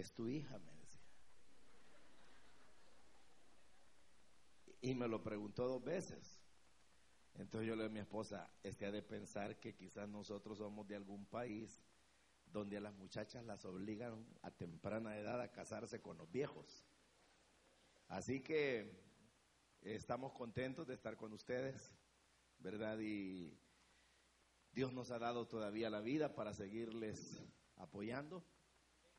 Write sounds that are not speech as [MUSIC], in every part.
es tu hija, me decía. Y me lo preguntó dos veces. Entonces yo le dije a mi esposa, este ha de pensar que quizás nosotros somos de algún país donde a las muchachas las obligan a temprana edad a casarse con los viejos. Así que estamos contentos de estar con ustedes, ¿verdad? Y Dios nos ha dado todavía la vida para seguirles apoyando.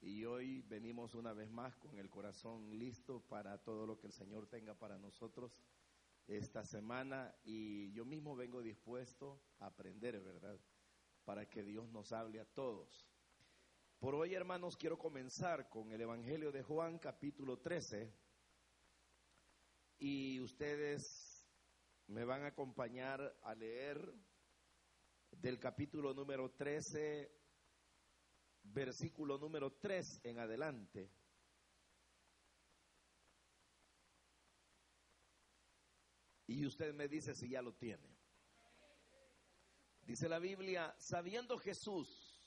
Y hoy venimos una vez más con el corazón listo para todo lo que el Señor tenga para nosotros esta semana. Y yo mismo vengo dispuesto a aprender, ¿verdad? Para que Dios nos hable a todos. Por hoy, hermanos, quiero comenzar con el Evangelio de Juan, capítulo 13. Y ustedes me van a acompañar a leer del capítulo número 13, versículo número 3 en adelante. Y usted me dice si ya lo tiene. Dice la Biblia, sabiendo Jesús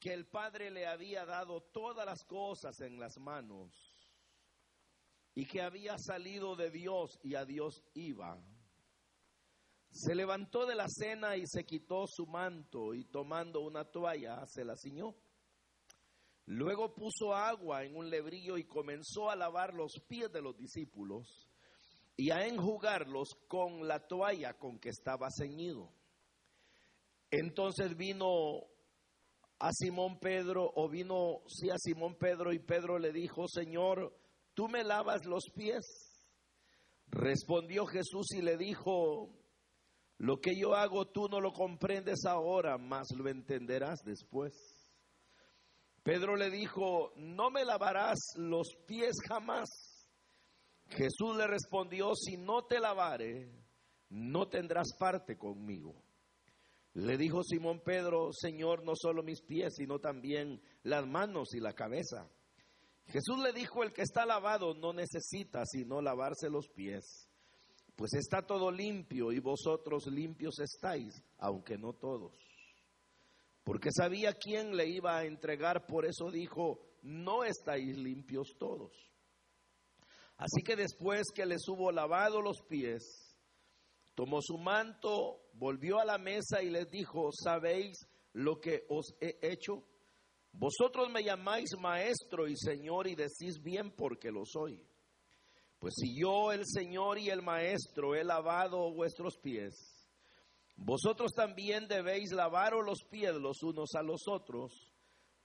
que el Padre le había dado todas las cosas en las manos y que había salido de Dios y a Dios iba. Se levantó de la cena y se quitó su manto y tomando una toalla se la ciñó. Luego puso agua en un lebrillo y comenzó a lavar los pies de los discípulos y a enjugarlos con la toalla con que estaba ceñido. Entonces vino a Simón Pedro, o vino sí a Simón Pedro, y Pedro le dijo, Señor, ¿tú me lavas los pies? Respondió Jesús y le dijo, lo que yo hago tú no lo comprendes ahora, mas lo entenderás después. Pedro le dijo, no me lavarás los pies jamás. Jesús le respondió, si no te lavare, no tendrás parte conmigo. Le dijo Simón Pedro, Señor, no solo mis pies, sino también las manos y la cabeza. Jesús le dijo, el que está lavado no necesita sino lavarse los pies, pues está todo limpio y vosotros limpios estáis, aunque no todos. Porque sabía quién le iba a entregar, por eso dijo, no estáis limpios todos. Así que después que les hubo lavado los pies, tomó su manto, volvió a la mesa y les dijo, ¿sabéis lo que os he hecho? Vosotros me llamáis maestro y señor y decís bien porque lo soy. Pues si yo, el Señor y el Maestro, he lavado vuestros pies, vosotros también debéis lavaros los pies los unos a los otros,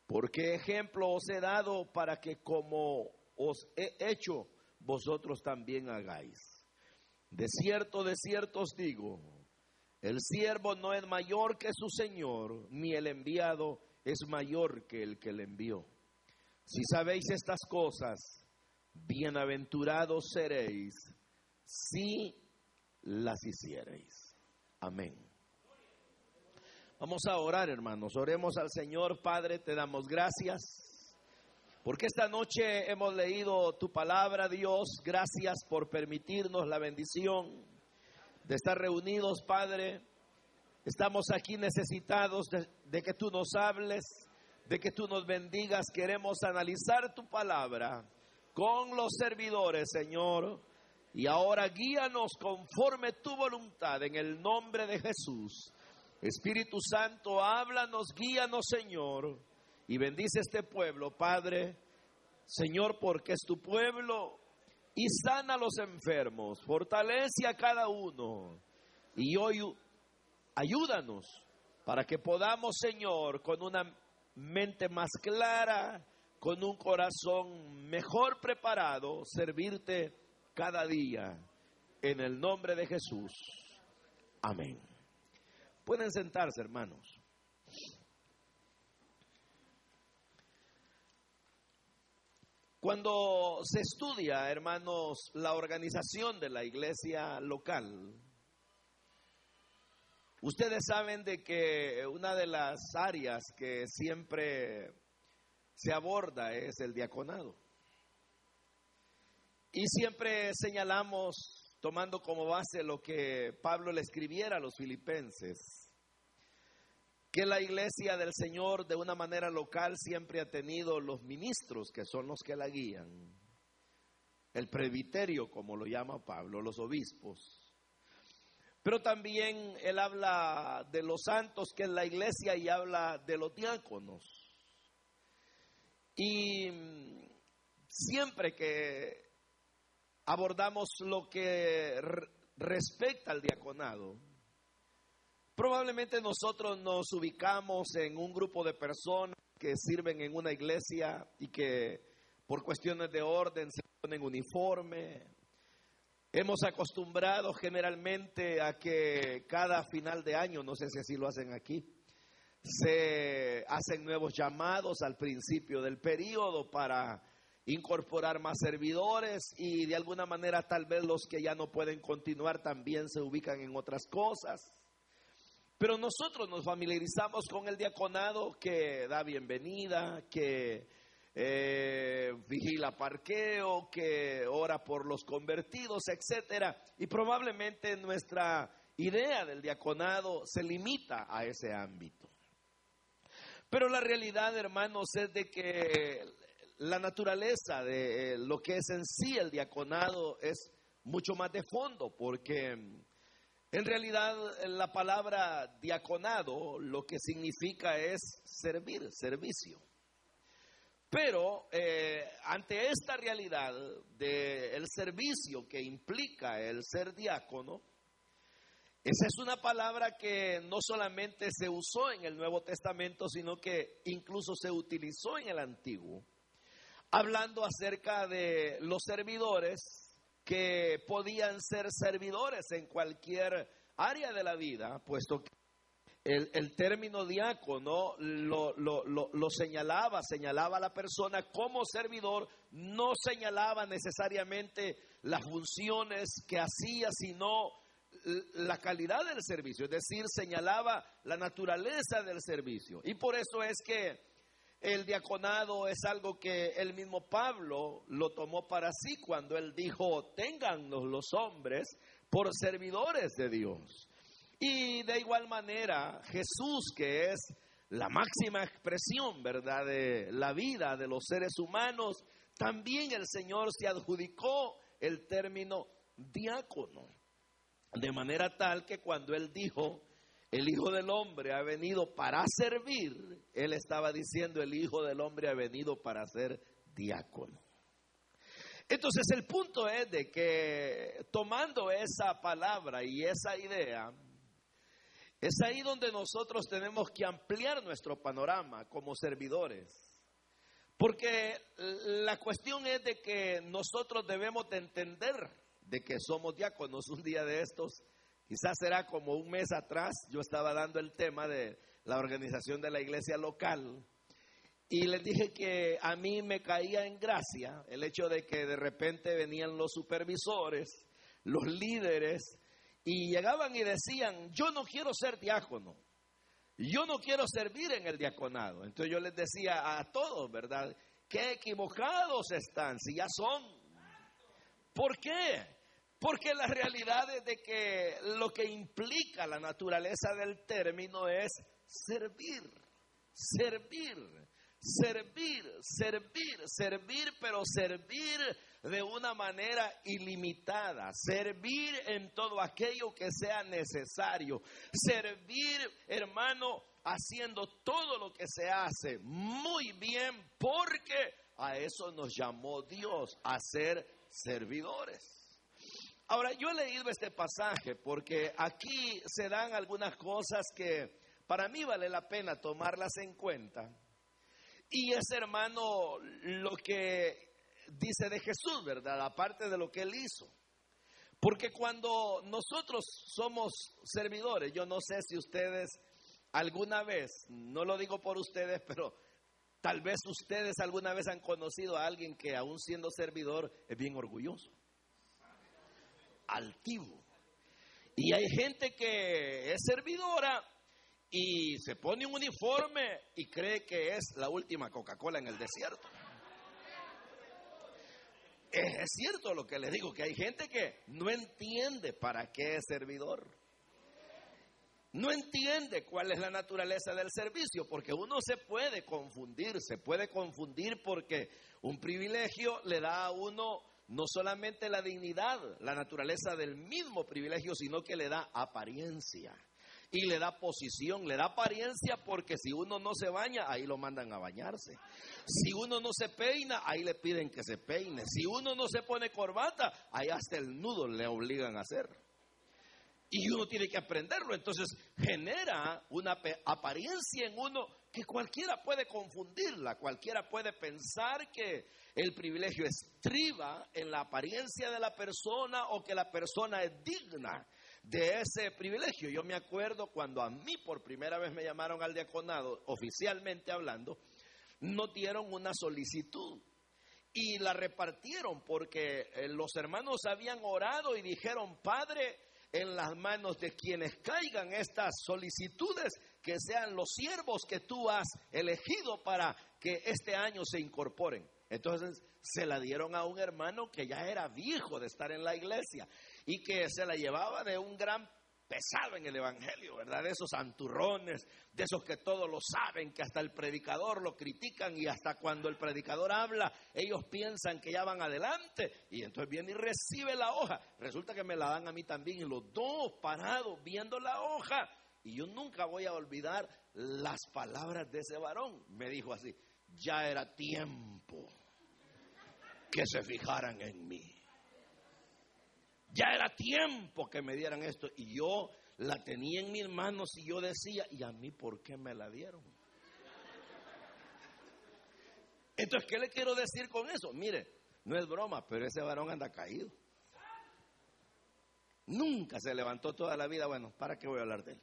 porque ejemplo os he dado para que como os he hecho, vosotros también hagáis. De cierto, de cierto os digo, el siervo no es mayor que su Señor, ni el enviado es mayor que el que le envió. Si sabéis estas cosas, bienaventurados seréis si las hiciereis. Amén. Vamos a orar, hermanos. Oremos al Señor, Padre, te damos gracias porque esta noche hemos leído tu palabra, Dios. Gracias por permitirnos la bendición de estar reunidos, Padre. Estamos aquí necesitados de, que tú nos hables, de que tú nos bendigas. Queremos analizar tu palabra con los servidores, Señor. Y ahora guíanos conforme tu voluntad en el nombre de Jesús. Espíritu Santo, háblanos, guíanos, Señor y bendice este pueblo, Padre, Señor, porque es tu pueblo y sana a los enfermos, fortalece a cada uno y hoy ayúdanos para que podamos, Señor, con una mente más clara, con un corazón mejor preparado, servirte cada día. En el nombre de Jesús. Amén. Pueden sentarse, hermanos. Cuando se estudia, hermanos, la organización de la iglesia local, ustedes saben de que una de las áreas que siempre se aborda es el diaconado. Y siempre señalamos, tomando como base lo que Pablo le escribiera a los filipenses, que la iglesia del Señor de una manera local siempre ha tenido los ministros que son los que la guían. El presbiterio, como lo llama Pablo, los obispos. Pero también él habla de los santos que es la iglesia y habla de los diáconos. Y siempre que abordamos lo que respecta al diaconado, Probablemente nosotros nos ubicamos en un grupo de personas que sirven en una iglesia y que por cuestiones de orden se ponen uniforme. Hemos acostumbrado generalmente a que cada final de año, no sé si así lo hacen aquí, se hacen nuevos llamados al principio del periodo para incorporar más servidores y de alguna manera tal vez los que ya no pueden continuar también se ubican en otras cosas. Pero nosotros nos familiarizamos con el diaconado que da bienvenida, que eh, vigila parqueo, que ora por los convertidos, etcétera. Y probablemente nuestra idea del diaconado se limita a ese ámbito. Pero la realidad, hermanos, es de que la naturaleza de lo que es en sí el diaconado es mucho más de fondo, porque en realidad, la palabra diaconado lo que significa es servir, servicio. Pero eh, ante esta realidad del servicio que implica el ser diácono, esa es una palabra que no solamente se usó en el Nuevo Testamento, sino que incluso se utilizó en el Antiguo, hablando acerca de los servidores que podían ser servidores en cualquier área de la vida, puesto que el, término diácono lo, lo, señalaba, señalaba a la persona como servidor, no señalaba necesariamente las funciones que hacía, sino la calidad del servicio, es decir, señalaba la naturaleza del servicio. Y por eso es que el diaconado es algo que el mismo Pablo lo tomó para sí cuando él dijo, téngannos los hombres por servidores de Dios. Y de igual manera, Jesús, que es la máxima expresión, ¿verdad?, de la vida de los seres humanos, también el Señor se adjudicó el término diácono. De manera tal que cuando él dijo, el Hijo del Hombre ha venido para servir, él estaba diciendo, el Hijo del Hombre ha venido para ser diácono. Entonces el punto es de que tomando esa palabra y esa idea, es ahí donde nosotros tenemos que ampliar nuestro panorama como servidores. Porque la cuestión es de que nosotros debemos de entender de que somos diáconos un día de estos Quizás será como un mes atrás, yo estaba dando el tema de la organización de la iglesia local y les dije que a mí me caía en gracia el hecho de que de repente venían los supervisores, los líderes, y llegaban y decían, yo no quiero ser diácono, yo no quiero servir en el diaconado. Entonces yo les decía a todos, ¿verdad? Qué equivocados están, si ya son. ¿Por qué? Porque la realidad es de que lo que implica la naturaleza del término es servir, servir, servir, servir, servir, pero servir de una manera ilimitada, servir en todo aquello que sea necesario, servir, hermano, haciendo todo lo que se hace muy bien, porque a eso nos llamó Dios, a ser servidores. Ahora, yo he leído este pasaje porque aquí se dan algunas cosas que para mí vale la pena tomarlas en cuenta. Y es, hermano, lo que dice de Jesús, ¿verdad? Aparte de lo que él hizo. Porque cuando nosotros somos servidores, yo no sé si ustedes alguna vez, no lo digo por ustedes, pero tal vez ustedes alguna vez han conocido a alguien que aún siendo servidor es bien orgulloso altivo. Y hay gente que es servidora y se pone un uniforme y cree que es la última Coca-Cola en el desierto. Es cierto lo que les digo, que hay gente que no entiende para qué es servidor. no entiende cuál es la naturaleza del servicio, porque uno se puede confundir, se puede confundir porque un privilegio le da a uno no solamente la dignidad, la naturaleza del mismo privilegio, sino que le da apariencia y le da posición, le da apariencia porque si uno no se baña, ahí lo mandan a bañarse. Si uno no se peina, ahí le piden que se peine. Si uno no se pone corbata, ahí hasta el nudo le obligan a hacer. Y uno tiene que aprenderlo. Entonces genera una apariencia en uno que cualquiera puede confundirla, cualquiera puede pensar que el privilegio estriba en la apariencia de la persona o que la persona es digna de ese privilegio. Yo me acuerdo cuando a mí por primera vez me llamaron al diaconado, oficialmente hablando, no dieron una solicitud y la repartieron porque eh, los hermanos habían orado y dijeron, Padre, en las manos de quienes caigan estas solicitudes, que sean los siervos que tú has elegido para que este año se incorporen. Entonces se la dieron a un hermano que ya era viejo de estar en la iglesia y que se la llevaba de un gran pesado en el Evangelio, ¿verdad? De esos santurrones, de esos que todos lo saben, que hasta el predicador lo critican y hasta cuando el predicador habla, ellos piensan que ya van adelante y entonces viene y recibe la hoja. Resulta que me la dan a mí también y los dos parados viendo la hoja. Y yo nunca voy a olvidar las palabras de ese varón. Me dijo así, ya era tiempo que se fijaran en mí. Ya era tiempo que me dieran esto. Y yo la tenía en mis manos y yo decía, ¿y a mí por qué me la dieron? Entonces, ¿qué le quiero decir con eso? Mire, no es broma, pero ese varón anda caído. Nunca se levantó toda la vida. Bueno, ¿para qué voy a hablar de él?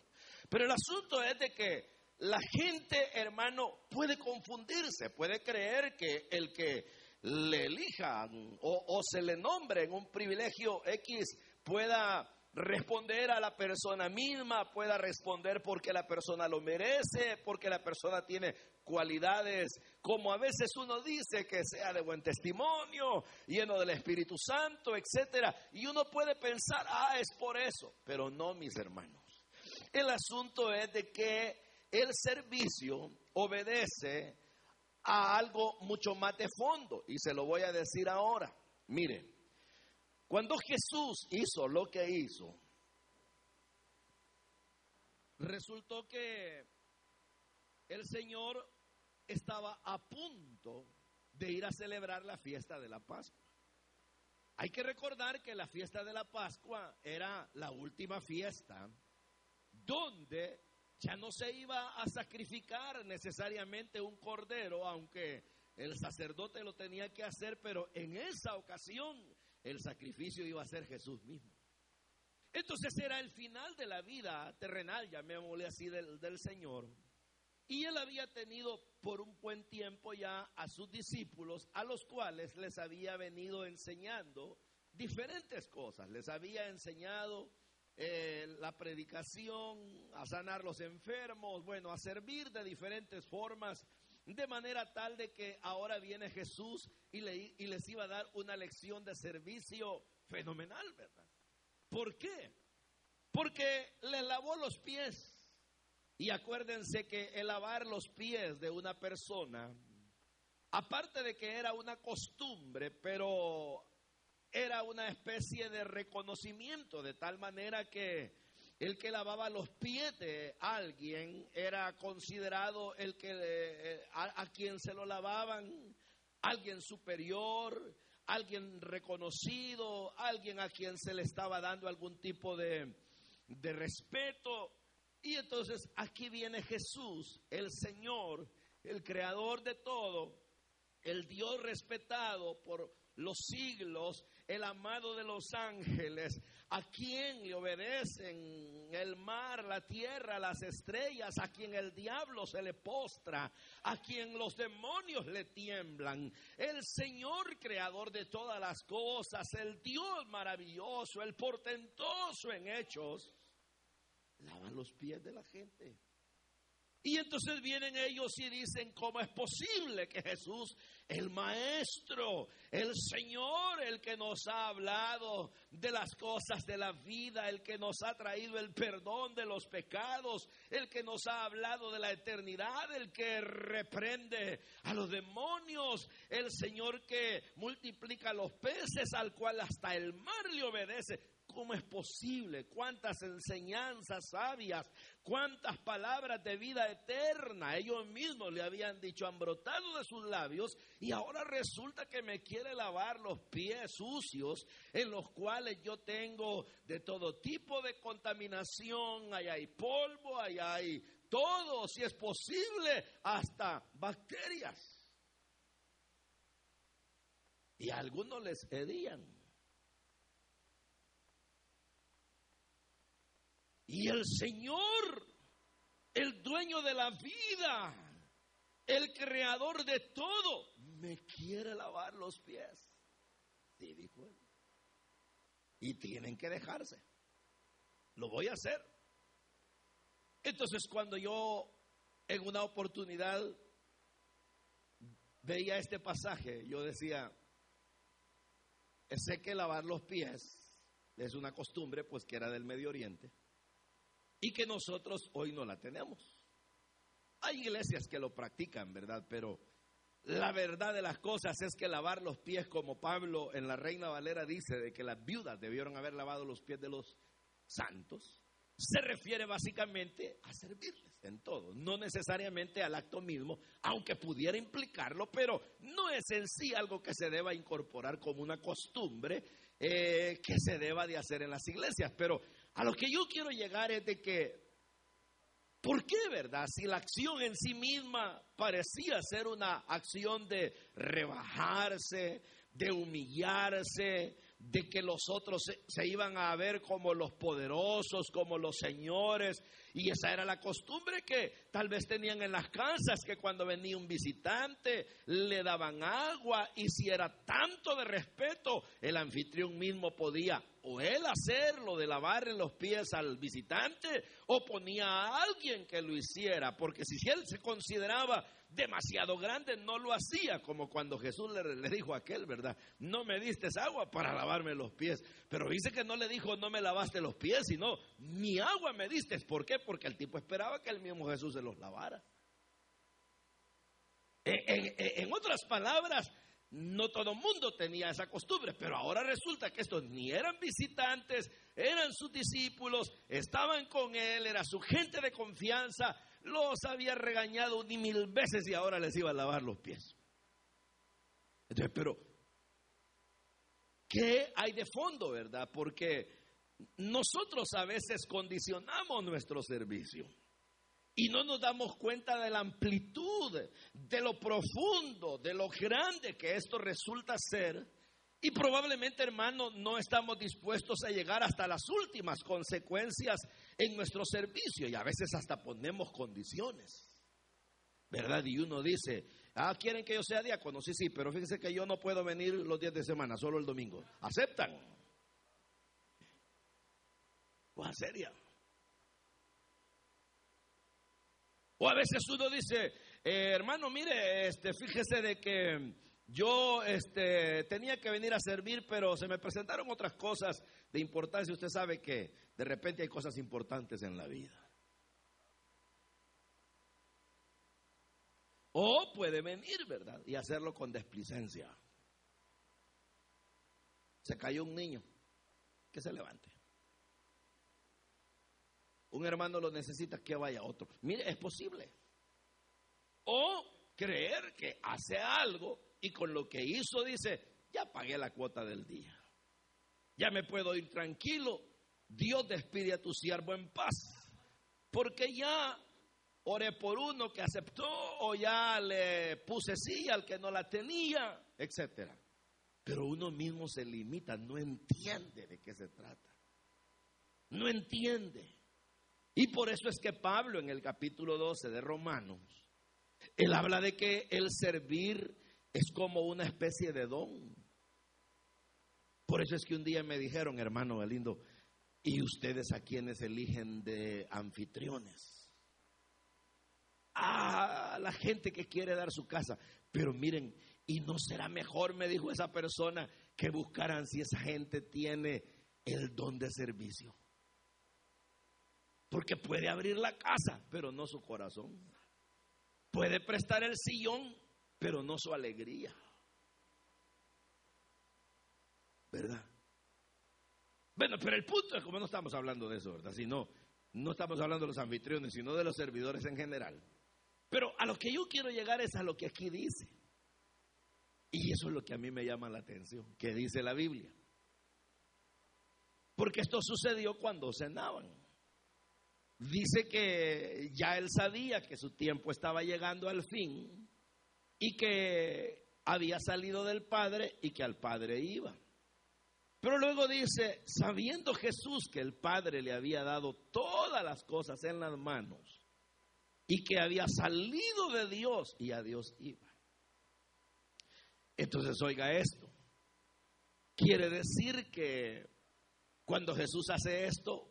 Pero el asunto es de que la gente, hermano, puede confundirse, puede creer que el que le elijan o, se le nombre en un privilegio X pueda responder a la persona misma, pueda responder porque la persona lo merece, porque la persona tiene cualidades, como a veces uno dice que sea de buen testimonio, lleno del Espíritu Santo, etcétera, y uno puede pensar, ah, es por eso, pero no, mis hermanos. El asunto es de que el servicio obedece a algo mucho más de fondo. Y se lo voy a decir ahora. Mire, cuando Jesús hizo lo que hizo, resultó que el Señor estaba a punto de ir a celebrar la fiesta de la Pascua. Hay que recordar que la fiesta de la Pascua era la última fiesta donde ya no se iba a sacrificar necesariamente un cordero, aunque el sacerdote lo tenía que hacer, pero en esa ocasión el sacrificio iba a ser Jesús mismo. Entonces era el final de la vida terrenal, llamémosle así, del, del Señor. Y él había tenido por un buen tiempo ya a sus discípulos, a los cuales les había venido enseñando diferentes cosas. Les había enseñado eh, la predicación, a sanar los enfermos, bueno, a servir de diferentes formas, de manera tal de que ahora viene Jesús y, le, y les iba a dar una lección de servicio fenomenal, ¿verdad? ¿Por qué? Porque le lavó los pies. Y acuérdense que el lavar los pies de una persona, aparte de que era una costumbre, pero era una especie de reconocimiento, de tal manera que el que lavaba los pies de alguien era considerado el que eh, a, quien se lo lavaban alguien superior, alguien reconocido, alguien a quien se le estaba dando algún tipo de, de respeto. Y entonces aquí viene Jesús, el Señor, el creador de todo, el Dios respetado por los siglos, el amado de los ángeles, a quien le obedecen el mar, la tierra, las estrellas, a quien el diablo se le postra, a quien los demonios le tiemblan, el Señor creador de todas las cosas, el Dios maravilloso, el portentoso en hechos, lava los pies de la gente. Y entonces vienen ellos y dicen, ¿cómo es posible que Jesús, el Maestro, el Señor, el que nos ha hablado de las cosas de la vida, el que nos ha traído el perdón de los pecados, el que nos ha hablado de la eternidad, el que reprende a los demonios, el Señor que multiplica los peces, al cual hasta el mar le obedece? ¿Cómo es posible? ¿Cuántas enseñanzas sabias? ¿Cuántas palabras de vida eterna? Ellos mismos le habían dicho, han brotado de sus labios y ahora resulta que me quiere lavar los pies sucios en los cuales yo tengo de todo tipo de contaminación. Allá hay polvo, allá hay todo, si es posible, hasta bacterias. Y a algunos les hedían. Y el Señor, el dueño de la vida, el creador de todo, me quiere lavar los pies. Sí, dijo él. Y tienen que dejarse. Lo voy a hacer. Entonces cuando yo en una oportunidad veía este pasaje, yo decía, sé que lavar los pies es una costumbre pues que era del Medio Oriente y que nosotros hoy no la tenemos. Hay iglesias que lo practican, ¿verdad? Pero la verdad de las cosas es que lavar los pies, como Pablo en la Reina Valera dice, de que las viudas debieron haber lavado los pies de los santos, se refiere básicamente a servirles en todo, no necesariamente al acto mismo, aunque pudiera implicarlo, pero no es en sí algo que se deba incorporar como una costumbre eh, que se deba de hacer en las iglesias. Pero a lo que yo quiero llegar es de que, ¿por qué, verdad? Si la acción en sí misma parecía ser una acción de rebajarse, de humillarse, de que los otros se, iban a ver como los poderosos, como los señores, y esa era la costumbre que tal vez tenían en las casas, que cuando venía un visitante le daban agua, y si era tanto de respeto, el anfitrión mismo podía o él hacerlo de lavarle los pies al visitante, o ponía a alguien que lo hiciera, porque si él se consideraba demasiado grande, no lo hacía, como cuando Jesús le, dijo a aquel, ¿verdad? No me diste agua para lavarme los pies, pero dice que no le dijo no me lavaste los pies, sino ni agua me diste. ¿Por qué? Porque el tipo esperaba que el mismo Jesús se los lavara. En, otras palabras, no todo mundo tenía esa costumbre, pero ahora resulta que estos ni eran visitantes, eran sus discípulos, estaban con él, era su gente de confianza, los había regañado ni mil veces y ahora les iba a lavar los pies. Entonces, pero, ¿qué hay de fondo, verdad? Porque nosotros a veces condicionamos nuestro servicio y no nos damos cuenta de la amplitud, de lo profundo, de lo grande que esto resulta ser y probablemente, hermano, no estamos dispuestos a llegar hasta las últimas consecuencias en nuestro servicio y a veces hasta ponemos condiciones. ¿Verdad? Y uno dice, ah, quieren que yo sea diácono, sí, sí, pero fíjense que yo no puedo venir los días de semana, solo el domingo. ¿Aceptan? Cosa seria. O a veces uno dice, eh, hermano, mire, este, fíjese de que yo este, tenía que venir a servir, pero se me presentaron otras cosas de importancia. Usted sabe que de repente hay cosas importantes en la vida. O puede venir, ¿verdad? Y hacerlo con desplicencia. Se cayó un niño, que se levante. Un hermano lo necesita, que vaya otro. Mire, es posible. O creer que hace algo y con lo que hizo dice, ya pagué la cuota del día. Ya me puedo ir tranquilo. Dios despide a tu siervo en paz. Porque ya oré por uno que aceptó o ya le puse sí al que no la tenía, etcétera. Pero uno mismo se limita, no entiende de qué se trata. No entiende. Y por eso es que Pablo en el capítulo 12 de Romanos, él habla de que el servir es como una especie de don. Por eso es que un día me dijeron, hermano lindo, ¿y ustedes a quienes eligen de anfitriones? a la gente que quiere dar su casa. Pero miren, y no será mejor, me dijo esa persona, que buscaran si esa gente tiene el don de servicio. Porque puede abrir la casa, pero no su corazón. Puede prestar el sillón, pero no su alegría. ¿Verdad? Bueno, pero el punto es como no estamos hablando de eso, ¿verdad? Sino, no estamos hablando de los anfitriones, sino de los servidores en general. Pero a lo que yo quiero llegar es a lo que aquí dice. Y eso es lo que a mí me llama la atención, que dice la Biblia. Porque esto sucedió cuando cenaban. Dice que ya él sabía que su tiempo estaba llegando al fin y que había salido del Padre y que al Padre iba. Pero luego dice, sabiendo Jesús que el Padre le había dado todas las cosas en las manos y que había salido de Dios y a Dios iba. Entonces oiga esto. Quiere decir que cuando Jesús hace esto,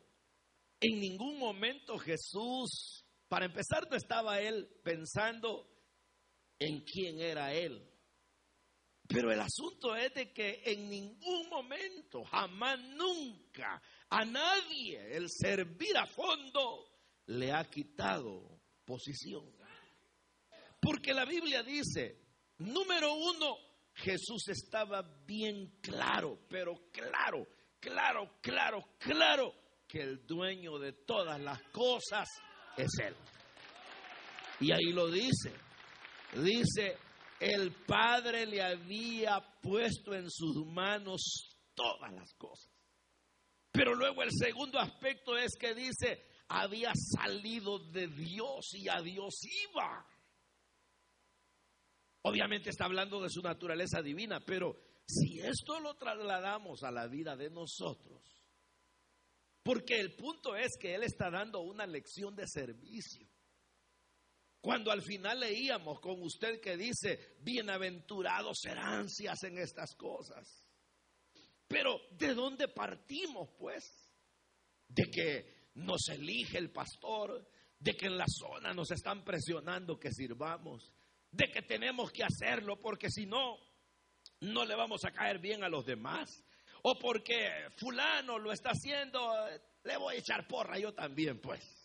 en ningún momento Jesús, para empezar, no estaba él pensando en quién era él. Pero el asunto es de que en ningún momento, jamás, nunca, a nadie el servir a fondo le ha quitado posición. Porque la Biblia dice, número uno, Jesús estaba bien claro, pero claro, claro, claro, claro que el dueño de todas las cosas es Él. Y ahí lo dice. Dice, el Padre le había puesto en sus manos todas las cosas. Pero luego el segundo aspecto es que dice, había salido de Dios y a Dios iba. Obviamente está hablando de su naturaleza divina, pero si esto lo trasladamos a la vida de nosotros, porque el punto es que Él está dando una lección de servicio. Cuando al final leíamos con usted que dice, bienaventurados serán si hacen estas cosas. Pero ¿de dónde partimos pues? De que nos elige el pastor, de que en la zona nos están presionando que sirvamos, de que tenemos que hacerlo porque si no, no le vamos a caer bien a los demás o porque fulano lo está haciendo, le voy a echar porra yo también, pues.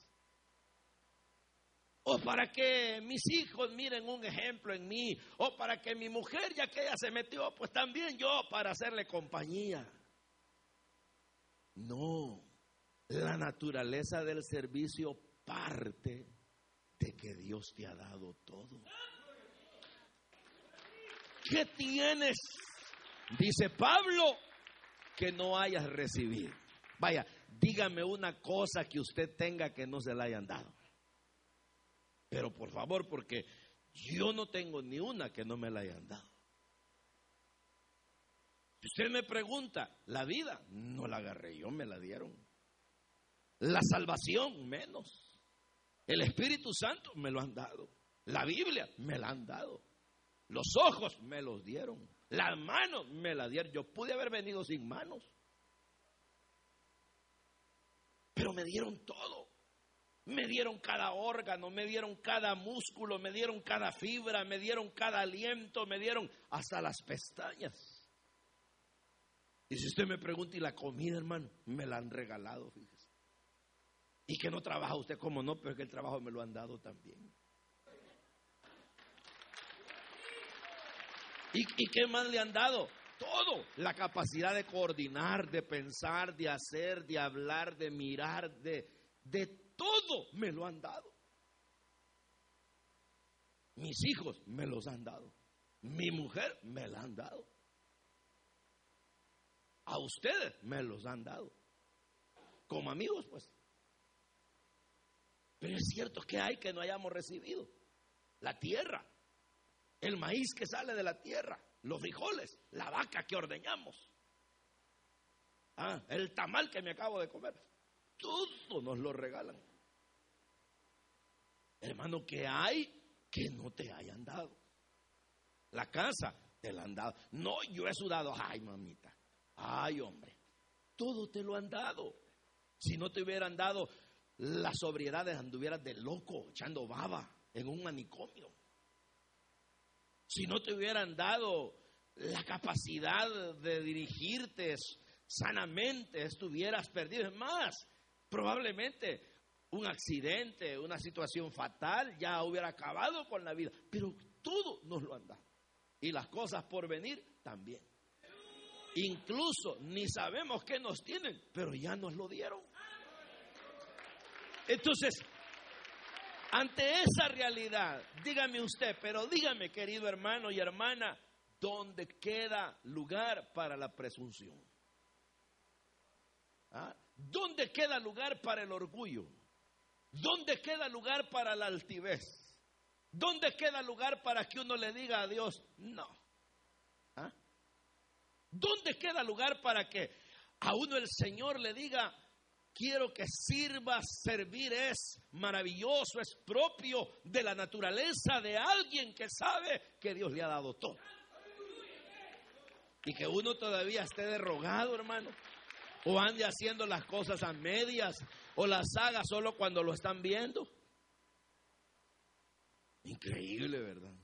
O para que mis hijos miren un ejemplo en mí, o para que mi mujer, ya que ella se metió, pues también yo para hacerle compañía. No, la naturaleza del servicio parte de que Dios te ha dado todo. ¿Qué tienes? Dice Pablo, que no hayas recibido. Vaya, dígame una cosa que usted tenga que no se la hayan dado. Pero por favor, porque yo no tengo ni una que no me la hayan dado. Si usted me pregunta, la vida no la agarré yo, me la dieron. La salvación menos. El Espíritu Santo me lo han dado. La Biblia me la han dado. Los ojos me los dieron. Las manos me las dieron. Yo pude haber venido sin manos. Pero me dieron todo. Me dieron cada órgano, me dieron cada músculo, me dieron cada fibra, me dieron cada aliento, me dieron hasta las pestañas. Y si usted me pregunta, ¿y la comida, hermano? Me la han regalado, fíjese. Y que no trabaja usted como no, pero es que el trabajo me lo han dado también. ¿Y, qué más le han dado? Todo. La capacidad de coordinar, de pensar, de hacer, de hablar, de mirar, de, de todo me lo han dado. Mis hijos me los han dado. Mi mujer me la han dado. A ustedes me los han dado. Como amigos, pues. Pero es cierto que hay que no hayamos recibido. La tierra, el maíz que sale de la tierra, los frijoles, la vaca que ordeñamos, ah, el tamal que me acabo de comer, todo nos lo regalan. Hermano, ¿qué hay que no te hayan dado? La casa te la han dado. No, yo he sudado. Ay, mamita. Ay, hombre. Todo te lo han dado. Si no te hubieran dado, las sobriedades anduvieras de loco, echando baba. en un manicomio. Si no te hubieran dado la capacidad de dirigirte sanamente, estuvieras perdido. Es más, probablemente un accidente, una situación fatal ya hubiera acabado con la vida. Pero todo nos lo han dado. Y las cosas por venir también. Incluso ni sabemos qué nos tienen, pero ya nos lo dieron. Entonces, ante esa realidad, dígame usted, pero dígame, querido hermano y hermana, ¿dónde queda lugar para la presunción? ¿Ah? ¿Dónde queda lugar para el orgullo? ¿Dónde queda lugar para la altivez? ¿Dónde queda lugar para que uno le diga a Dios, no? ¿Ah? ¿Dónde queda lugar para que a uno el Señor le diga, quiero que sirvas, servir es maravilloso, es propio de la naturaleza de alguien que sabe que Dios le ha dado todo? Y que uno todavía esté derrogado, hermano. O ande haciendo las cosas a medias. O las haga solo cuando lo están viendo. Increíble, ¿verdad?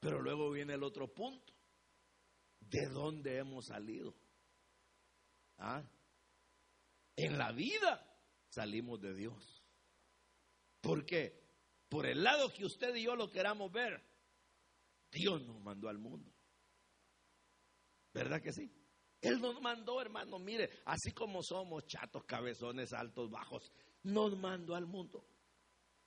Pero luego viene el otro punto. ¿De dónde hemos salido? ¿Ah? En la vida salimos de Dios. ¿Por qué? Por el lado que usted y yo lo queramos ver, Dios nos mandó al mundo. ¿Verdad que sí? Él nos mandó, hermano, mire, así como somos chatos, cabezones, altos, bajos, nos mandó al mundo.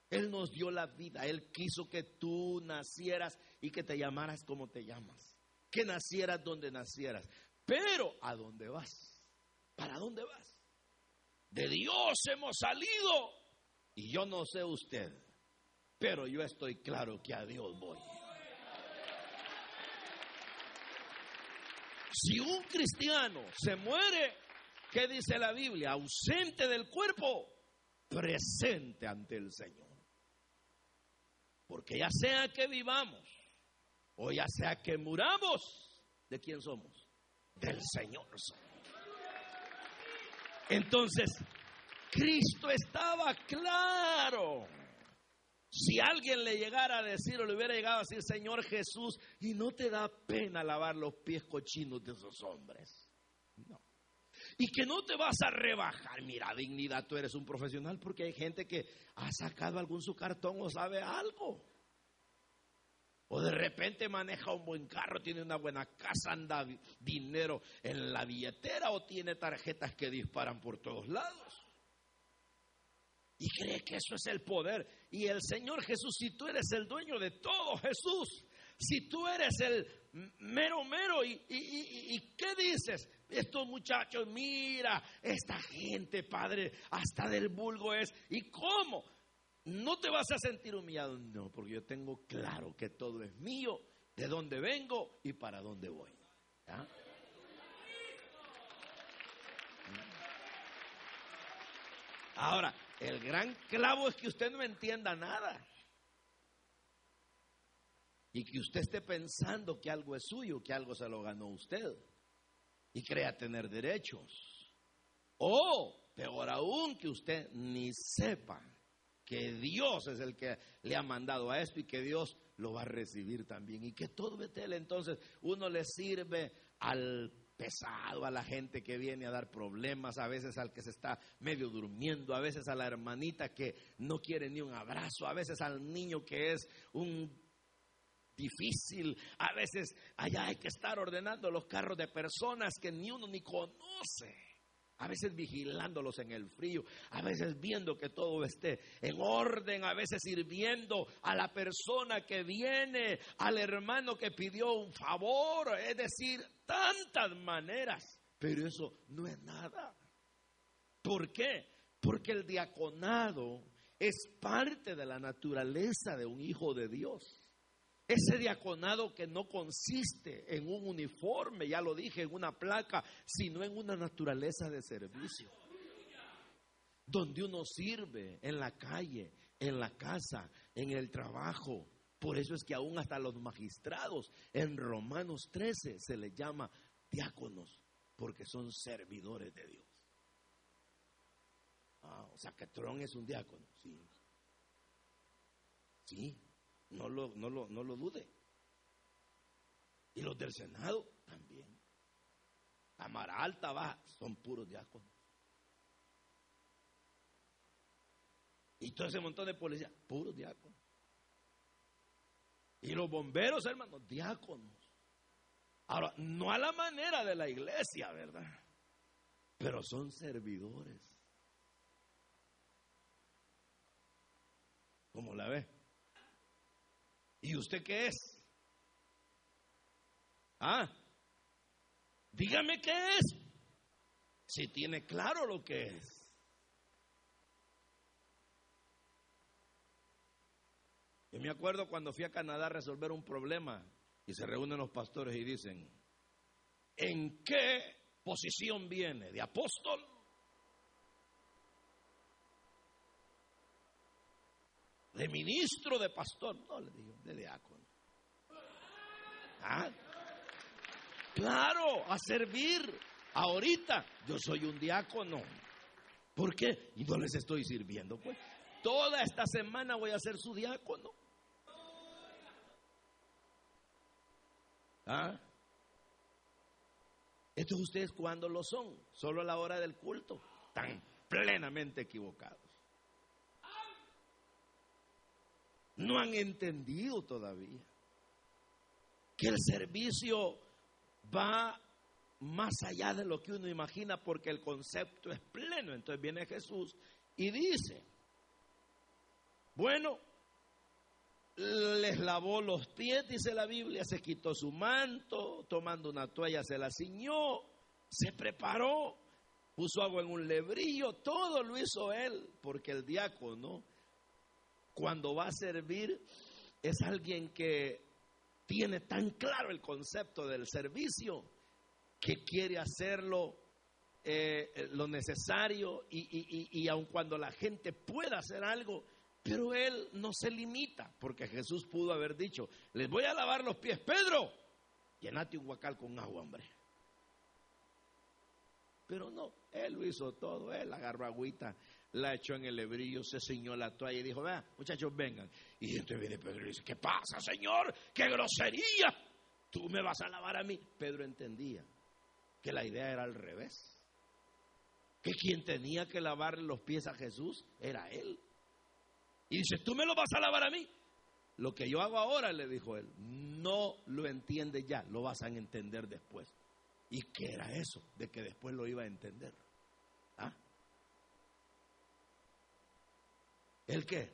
Él nos dio la vida, Él quiso que tú nacieras y que te llamaras como te llamas, que nacieras donde nacieras. Pero, ¿a dónde vas? ¿Para dónde vas? De Dios hemos salido y yo no sé usted, pero yo estoy claro que a Dios voy. Si un cristiano se muere, ¿qué dice la Biblia? Ausente del cuerpo, presente ante el Señor. Porque ya sea que vivamos o ya sea que muramos, ¿de quién somos? Del Señor. Entonces, Cristo estaba claro. Si alguien le llegara a decir o le hubiera llegado a decir, Señor Jesús, y no te da pena lavar los pies cochinos de esos hombres. Y que no te vas a rebajar. Mira, dignidad, tú eres un profesional porque hay gente que ha sacado algún su cartón o sabe algo. O de repente maneja un buen carro, tiene una buena casa, anda dinero en la billetera o tiene tarjetas que disparan por todos lados. Y cree que eso es el poder. Y el Señor Jesús, si tú eres el dueño de todo, Jesús, si tú eres el mero mero, ¿y, y, qué dices? Estos muchachos, mira, esta gente, Padre, hasta del vulgo es. ¿Y cómo? No te vas a sentir humillado, no, porque yo tengo claro que todo es mío, de dónde vengo y para dónde voy. Ahora, el gran clavo es que usted no entienda nada. Y que usted esté pensando que algo es suyo, que algo se lo ganó usted. Y crea tener derechos. O, peor aún, que usted ni sepa que Dios es el que le ha mandado a esto y que Dios lo va a recibir también. Y que todo Betel entonces uno le sirve al pesado a la gente que viene a dar problemas, a veces al que se está medio durmiendo, a veces a la hermanita que no quiere ni un abrazo, a veces al niño que es un difícil, a veces allá hay que estar ordenando los carros de personas que ni uno ni conoce a veces vigilándolos en el frío, a veces viendo que todo esté en orden, a veces sirviendo a la persona que viene, al hermano que pidió un favor, es decir, tantas maneras, pero eso no es nada. ¿Por qué? Porque el diaconado es parte de la naturaleza de un hijo de Dios. Ese diaconado que no consiste en un uniforme, ya lo dije, en una placa, sino en una naturaleza de servicio. Donde uno sirve en la calle, en la casa, en el trabajo. Por eso es que aún hasta los magistrados en Romanos 13 se les llama diáconos, porque son servidores de Dios. o ah, sea, que Tron es un diácono, sí. Sí, no lo, no lo, no lo dude. Y los del Senado también. Cámara alta, baja, son puros diáconos. Y todo ese montón de policías, puros diáconos. Y los bomberos, hermanos, diáconos. Ahora, no a la manera de la iglesia, ¿verdad? Pero son servidores. ¿Cómo la ve? ¿Y usted qué es? Ah, dígame qué es. Si tiene claro lo que es. Yo me acuerdo cuando fui a Canadá a resolver un problema y se reúnen los pastores y dicen, ¿en qué posición viene? ¿De apóstol? ¿De ministro, de pastor? No, le digo, de diácono. ¿Ah? Claro, a servir. Ahorita yo soy un diácono. ¿Por qué? Y no les estoy sirviendo, pues. Toda esta semana voy a ser su diácono. ¿Ah? Estos ustedes cuando lo son, solo a la hora del culto, están plenamente equivocados. No han entendido todavía que el servicio va más allá de lo que uno imagina porque el concepto es pleno. Entonces viene Jesús y dice, bueno, les lavó los pies, dice la Biblia, se quitó su manto, tomando una toalla se la ciñó, se preparó, puso agua en un lebrillo, todo lo hizo él, porque el diácono, cuando va a servir, es alguien que tiene tan claro el concepto del servicio que quiere hacerlo eh, lo necesario y, y, y aun cuando la gente pueda hacer algo, pero él no se limita, porque Jesús pudo haber dicho, les voy a lavar los pies, Pedro, llenate un guacal con agua, hombre. Pero no, él lo hizo todo, él agarró agüita, la echó en el lebrillo, se ciñó la toalla y dijo, vea, muchachos, vengan. Y entonces viene Pedro y dice, ¿qué pasa, Señor? ¡Qué grosería! Tú me vas a lavar a mí. Pedro entendía que la idea era al revés. Que quien tenía que lavar los pies a Jesús era él. Y dice, ¿tú me lo vas a lavar a mí? Lo que yo hago ahora, le dijo él, no lo entiende ya, lo vas a entender después. ¿Y qué era eso? De que después lo iba a entender. ¿Ah? ¿El qué?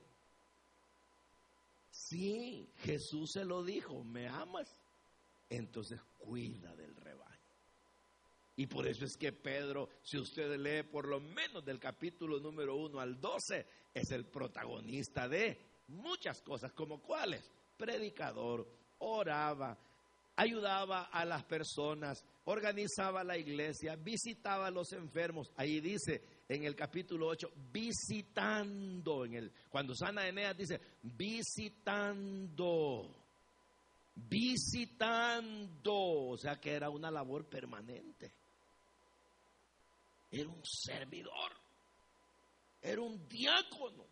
Sí, Jesús se lo dijo, ¿me amas? Entonces cuida del rebaño. Y por eso es que Pedro, si usted lee por lo menos del capítulo número 1 al 12, es el protagonista de muchas cosas, como cuáles. Predicador, oraba, ayudaba a las personas, organizaba la iglesia, visitaba a los enfermos. Ahí dice en el capítulo 8, visitando. En el, cuando sana Eneas dice, visitando. Visitando. O sea que era una labor permanente. Era un servidor. Era un diácono.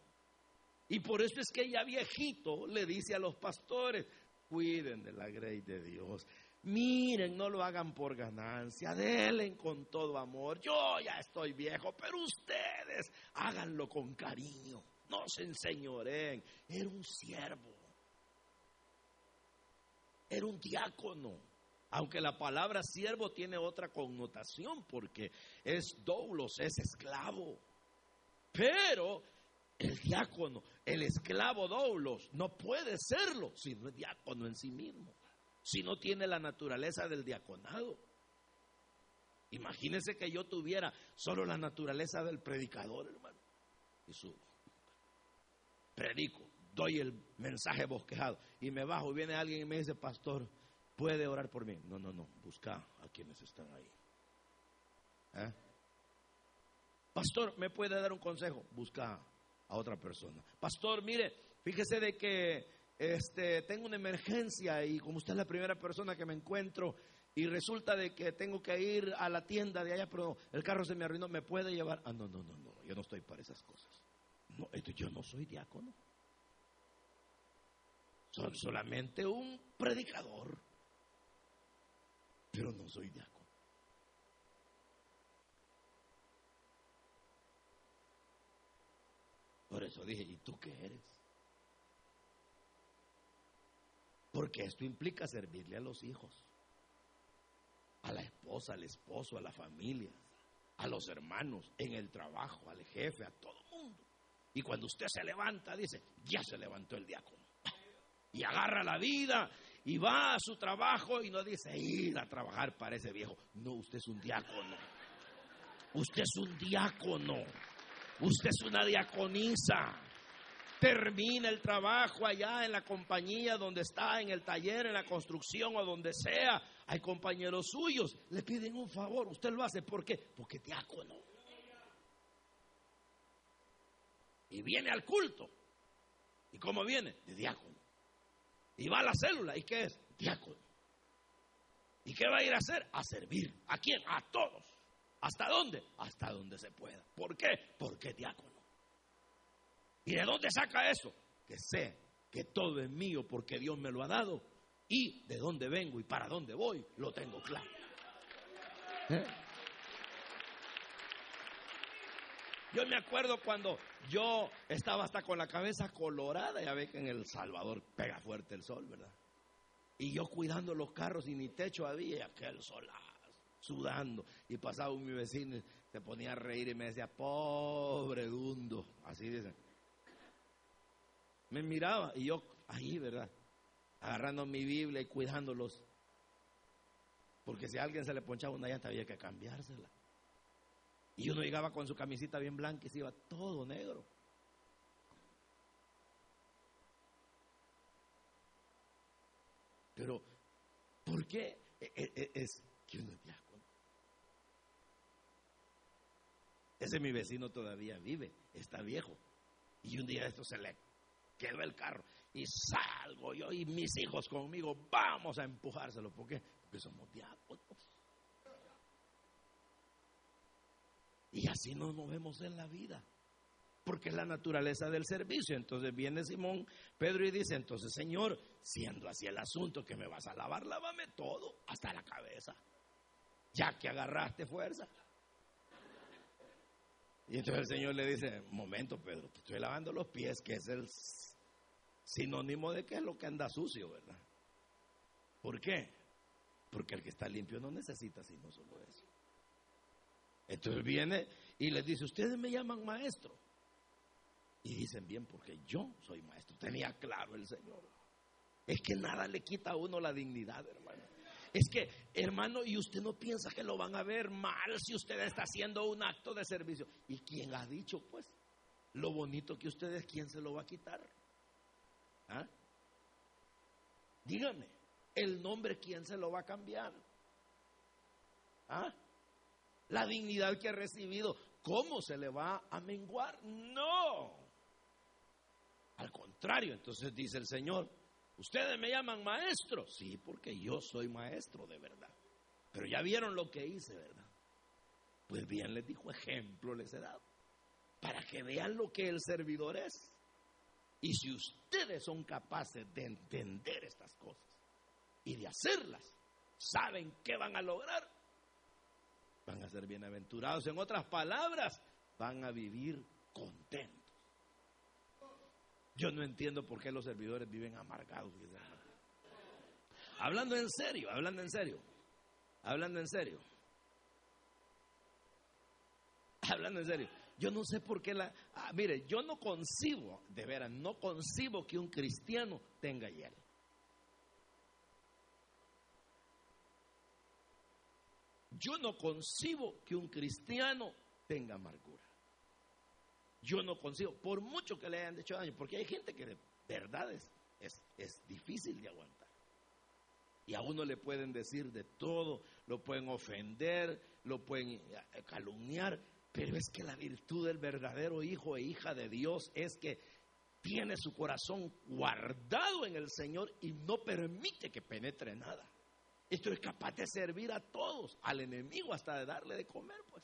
Y por eso es que ya viejito le dice a los pastores, cuiden de la grey de Dios. Miren, no lo hagan por ganancia, denle con todo amor. Yo ya estoy viejo, pero ustedes háganlo con cariño. No se enseñoren. Era un siervo. Era un diácono. Aunque la palabra siervo tiene otra connotación porque es doulos, es esclavo. Pero el diácono, el esclavo doulos, no puede serlo si no es diácono en sí mismo, si no tiene la naturaleza del diaconado. Imagínense que yo tuviera solo la naturaleza del predicador, hermano. Y su predico, doy el mensaje bosquejado y me bajo y viene alguien y me dice, pastor, puede orar por mí. No, no, no, busca a quienes están ahí. ¿Eh? Pastor, ¿me puede dar un consejo? Busca a otra persona. Pastor, mire, fíjese de que este, tengo una emergencia y como usted es la primera persona que me encuentro y resulta de que tengo que ir a la tienda de allá, pero el carro se me arruinó, ¿me puede llevar? Ah, no, no, no, no, yo no estoy para esas cosas. No, yo no soy diácono. Soy solamente un predicador, pero no soy diácono. Por eso dije, ¿y tú qué eres? Porque esto implica servirle a los hijos, a la esposa, al esposo, a la familia, a los hermanos, en el trabajo, al jefe, a todo el mundo. Y cuando usted se levanta, dice, ya se levantó el diácono. Y agarra la vida y va a su trabajo y no dice ir a trabajar para ese viejo. No, usted es un diácono. Usted es un diácono. Usted es una diaconisa. Termina el trabajo allá en la compañía donde está, en el taller, en la construcción o donde sea. Hay compañeros suyos, le piden un favor. Usted lo hace. ¿Por qué? Porque diácono. Y viene al culto. ¿Y cómo viene? De diácono. Y va a la célula. ¿Y qué es? Diácono. ¿Y qué va a ir a hacer? A servir. ¿A quién? A todos. ¿Hasta dónde? Hasta donde se pueda. ¿Por qué? Porque es diácono. ¿Y de dónde saca eso? Que sé que todo es mío porque Dios me lo ha dado. Y de dónde vengo y para dónde voy, lo tengo claro. ¿Eh? Yo me acuerdo cuando yo estaba hasta con la cabeza colorada, ya ve que en El Salvador pega fuerte el sol, ¿verdad? Y yo cuidando los carros y ni techo había, aquel sol sudando. Y pasaba mi vecino, se ponía a reír y me decía, pobre Dundo, así dicen. Me miraba y yo ahí, ¿verdad? Agarrando mi Biblia y cuidándolos. Porque si a alguien se le ponchaba una llanta había que cambiársela. Y uno llegaba con su camisita bien blanca y se iba todo negro. Pero, ¿por qué e, e, e, es que uno es Ese mi vecino todavía vive, está viejo. Y un día esto se le quedó el carro. Y salgo yo y mis hijos conmigo, vamos a empujárselo. ¿Por qué? Porque somos diáconos. Y así nos movemos en la vida. Porque es la naturaleza del servicio. Entonces viene Simón, Pedro y dice, entonces Señor, siendo así el asunto que me vas a lavar, lávame todo, hasta la cabeza. Ya que agarraste fuerza. Y entonces el Señor le dice, momento Pedro, te estoy lavando los pies, que es el sinónimo de que es lo que anda sucio, ¿verdad? ¿Por qué? Porque el que está limpio no necesita sino solo eso. Entonces viene y les dice, ustedes me llaman maestro. Y dicen, bien, porque yo soy maestro. Tenía claro el Señor. Es que nada le quita a uno la dignidad, hermano. Es que, hermano, y usted no piensa que lo van a ver mal si usted está haciendo un acto de servicio. ¿Y quién ha dicho, pues, lo bonito que usted es, quién se lo va a quitar? ¿Ah? Dígame, el nombre, ¿quién se lo va a cambiar? ¿Ah? La dignidad que ha recibido, ¿cómo se le va a menguar? No. Al contrario, entonces dice el Señor, Ustedes me llaman maestro. Sí, porque yo soy maestro de verdad. Pero ya vieron lo que hice, ¿verdad? Pues bien, les dijo ejemplo, les he dado. Para que vean lo que el servidor es. Y si ustedes son capaces de entender estas cosas y de hacerlas, ¿saben qué van a lograr? Van a ser bienaventurados. En otras palabras, van a vivir contentos. Yo no entiendo por qué los servidores viven amargados. Hablando en serio, hablando en serio, hablando en serio. [LAUGHS] Hablando en serio. Yo no sé por qué la... Ah, mire, yo no concibo, de veras, no concibo que un cristiano tenga hiel. Yo no concibo que un cristiano tenga amargura. Yo no consigo, por mucho que le hayan hecho daño, porque hay gente que de verdad es, es, difícil de aguantar. Y a uno le pueden decir de todo, lo pueden ofender, lo pueden eh, calumniar, pero es que la virtud del verdadero hijo e hija de Dios es que tiene su corazón guardado en el Señor y no permite que penetre nada. Esto es capaz de servir a todos, al enemigo hasta de darle de comer, pues.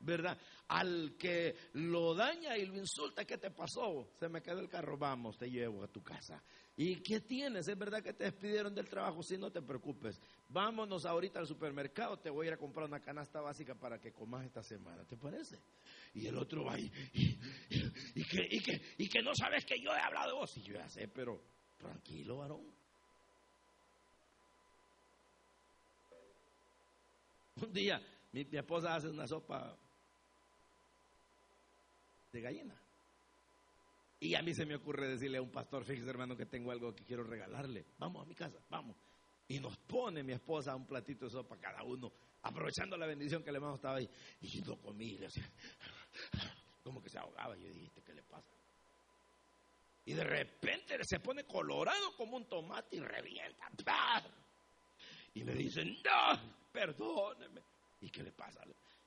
¿Verdad? Al que lo daña y lo insulta, ¿qué te pasó? Se me quedó el carro, vamos, te llevo a tu casa. ¿Y qué tienes? Es verdad que te despidieron del trabajo, sí, no te preocupes. Vámonos ahorita al supermercado, te voy a ir a comprar una canasta básica para que comas esta semana, ¿te parece? Y el otro va y, y, que, y, que, y que no sabes que yo he hablado de vos. Y yo ya sé, pero tranquilo, varón. Un día mi esposa hace una sopa de gallina. Y a mí se me ocurre decirle a un pastor, fíjese hermano que tengo algo que quiero regalarle. Vamos a mi casa, vamos. Y nos pone mi esposa un platito de sopa cada uno, aprovechando la bendición que le hemos estaba ahí. Y lo comí, le [LAUGHS] como que se ahogaba. Yo dije, ¿qué le pasa? Y de repente se pone colorado como un tomate y revienta. Y me dice, no, perdóneme. ¿Y qué le pasa?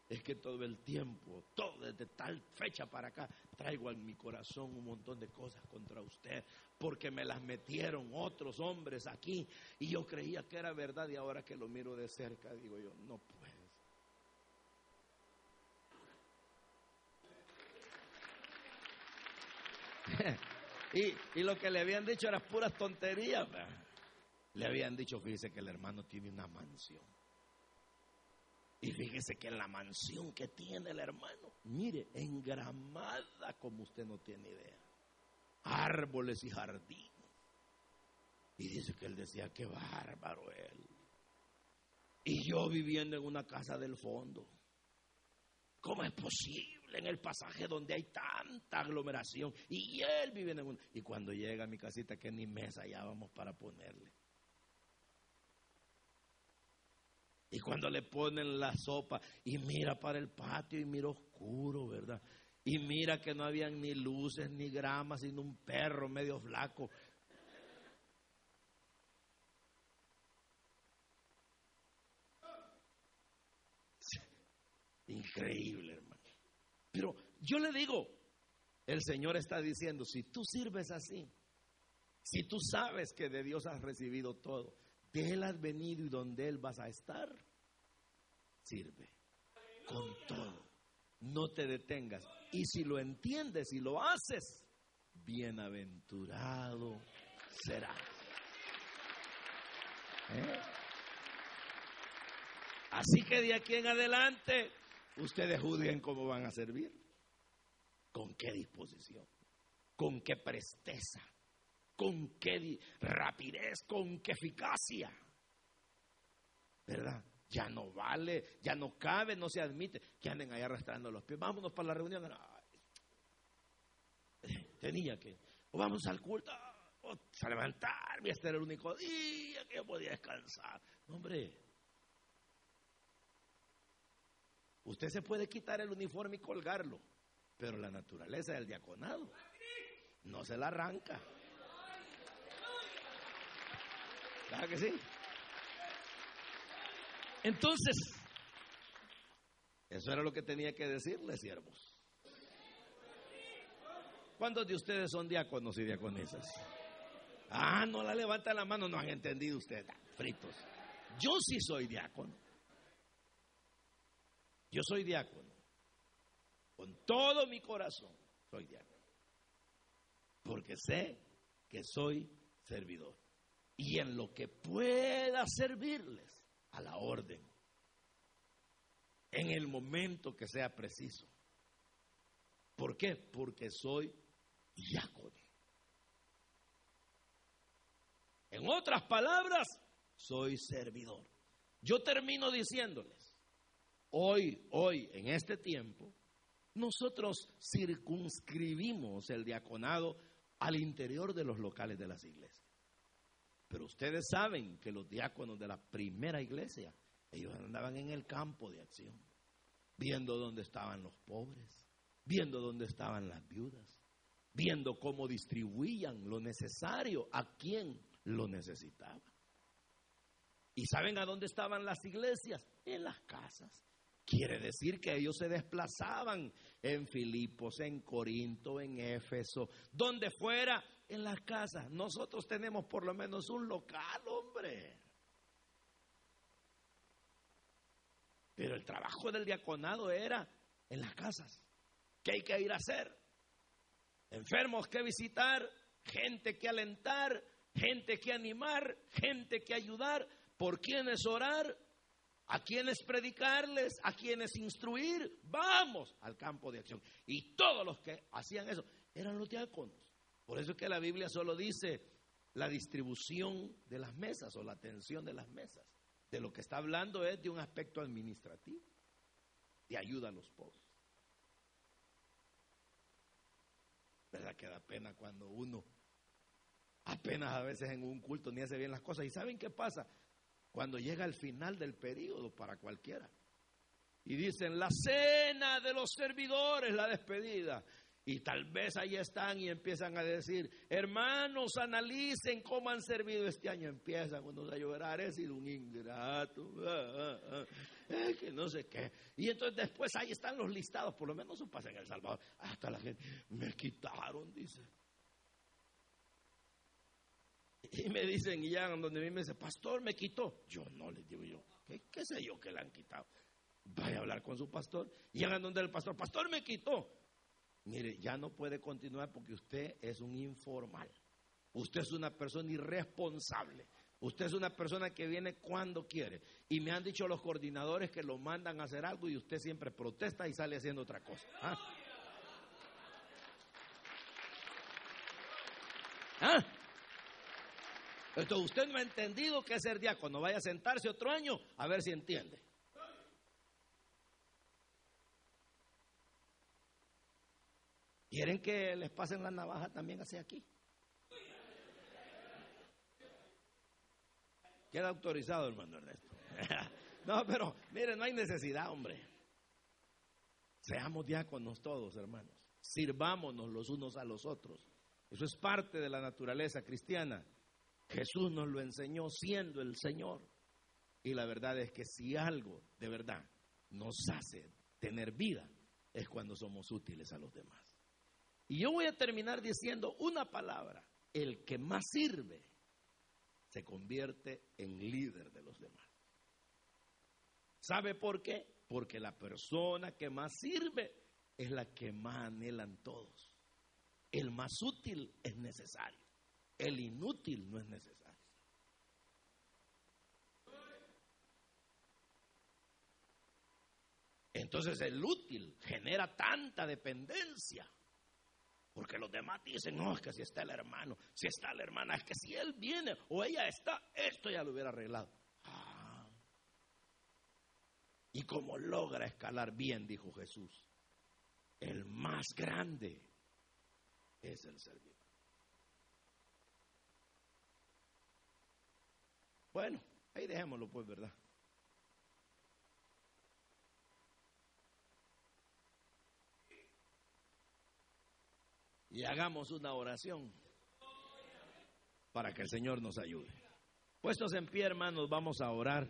Es que todo el tiempo, todo desde tal fecha para acá, traigo en mi corazón un montón de cosas contra usted, porque me las metieron otros hombres aquí y yo creía que era verdad y ahora que lo miro de cerca digo yo, no puedes. [LAUGHS] y, lo que le habían dicho era puras tonterías. Le habían dicho, fíjese que el hermano tiene una mansión y fíjese que la mansión que tiene el hermano, mire, engramada como usted no tiene idea. Árboles y jardines. Y dice que él decía, qué bárbaro él. Y yo viviendo en una casa del fondo. ¿Cómo es posible en el pasaje donde hay tanta aglomeración? Y él vive en un... Y cuando llega a mi casita, que ni mesa vamos para ponerle. Y cuando le ponen la sopa y mira para el patio y mira oscuro, ¿verdad? Y mira que no habían ni luces ni gramas, sino un perro medio flaco. [LAUGHS] Increíble, hermano. Pero yo le digo, el Señor está diciendo, si tú sirves así, si tú sabes que de Dios has recibido todo, de Él has venido y donde Él vas a estar, sirve. Con todo. No te detengas. Y si lo entiendes y lo haces, bienaventurado serás. ¿Eh? Así que de aquí en adelante, ustedes juzguen cómo van a servir. ¿Con qué disposición? ¿Con qué presteza? Con qué rapidez, con qué eficacia. ¿Verdad? Ya no vale, ya no cabe, no se admite que anden ahí arrastrando los pies. Vámonos para la reunión. tenía que, o vamos al culto, o a levantarme, este era el único día que yo podía descansar. hombre, usted se puede quitar el uniforme y colgarlo, pero la naturaleza del diaconado no se la arranca. ¿Verdad que sí? Entonces, eso era lo que tenía que decirle, siervos. ¿Cuántos de ustedes son diáconos y diaconesas? Ah, no la levanta la mano, no han entendido ustedes, fritos. Yo sí soy diácono. Yo soy diácono. Con todo mi corazón soy diácono. Porque sé que soy servidor y en lo que pueda servirles a la orden, en el momento que sea preciso. ¿Por qué? Porque soy diácono. En otras palabras, soy servidor. Yo termino diciéndoles, hoy, hoy, en este tiempo, nosotros circunscribimos el diaconado al interior de los locales de las iglesias. Pero ustedes saben que los diáconos de la primera iglesia, ellos andaban en el campo de acción, viendo dónde estaban los pobres, viendo dónde estaban las viudas, viendo cómo distribuían lo necesario a quien lo necesitaba. ¿Y saben a dónde estaban las iglesias? En las casas. Quiere decir que ellos se desplazaban en Filipos, en Corinto, en Éfeso, donde fuera en las casas. Nosotros tenemos por lo menos un local, hombre. Pero el trabajo del diaconado era en las casas. ¿Qué hay que ir a hacer? Enfermos que visitar, gente que alentar, gente que animar, gente que ayudar, por quienes orar, a quienes predicarles, a quienes instruir. Vamos al campo de acción. Y todos los que hacían eso eran los diáconos. Por eso es que la Biblia solo dice la distribución de las mesas o la atención de las mesas. De lo que está hablando es de un aspecto administrativo, de ayuda a los pobres. ¿Verdad que da pena cuando uno apenas a veces en un culto ni hace bien las cosas? ¿Y saben qué pasa? Cuando llega el final del periodo para cualquiera. Y dicen, la cena de los servidores, la despedida. Y tal vez ahí están y empiezan a decir, hermanos, analicen cómo han servido este año. Empiezan cuando a llorar, he sido un ingrato, ah, ah, ah, que no sé qué. Y entonces después ahí están los listados, por lo menos eso pasa en El Salvador. Hasta la gente, me quitaron, dice. Y me dicen, y ya donde mí me dice, pastor, me quitó. Yo no, les digo yo, ¿qué, qué sé yo que le han quitado? Vaya a hablar con su pastor. Llegan donde el pastor, pastor, me quitó. Mire, ya no puede continuar porque usted es un informal. Usted es una persona irresponsable. Usted es una persona que viene cuando quiere. Y me han dicho los coordinadores que lo mandan a hacer algo y usted siempre protesta y sale haciendo otra cosa. ¿Ah? ¿Ah? Entonces usted no ha entendido qué es ser diácono. Vaya a sentarse otro año a ver si entiende. ¿Quieren que les pasen la navaja también hacia aquí? Queda autorizado, hermano Ernesto. [LAUGHS] no, pero mire, no hay necesidad, hombre. Seamos diáconos todos, hermanos. Sirvámonos los unos a los otros. Eso es parte de la naturaleza cristiana. Jesús nos lo enseñó siendo el Señor. Y la verdad es que si algo de verdad nos hace tener vida, es cuando somos útiles a los demás. Y yo voy a terminar diciendo una palabra. El que más sirve se convierte en líder de los demás. ¿Sabe por qué? Porque la persona que más sirve es la que más anhelan todos. El más útil es necesario. El inútil no es necesario. Entonces el útil genera tanta dependencia porque los demás dicen, no, es que si está el hermano, si está la hermana, es que si él viene o ella está, esto ya lo hubiera arreglado. Ah. Y como logra escalar bien, dijo Jesús, el más grande es el servidor. Bueno, ahí dejémoslo pues, ¿verdad? Y hagamos una oración para que el Señor nos ayude. Puestos en pie, hermanos, vamos a orar.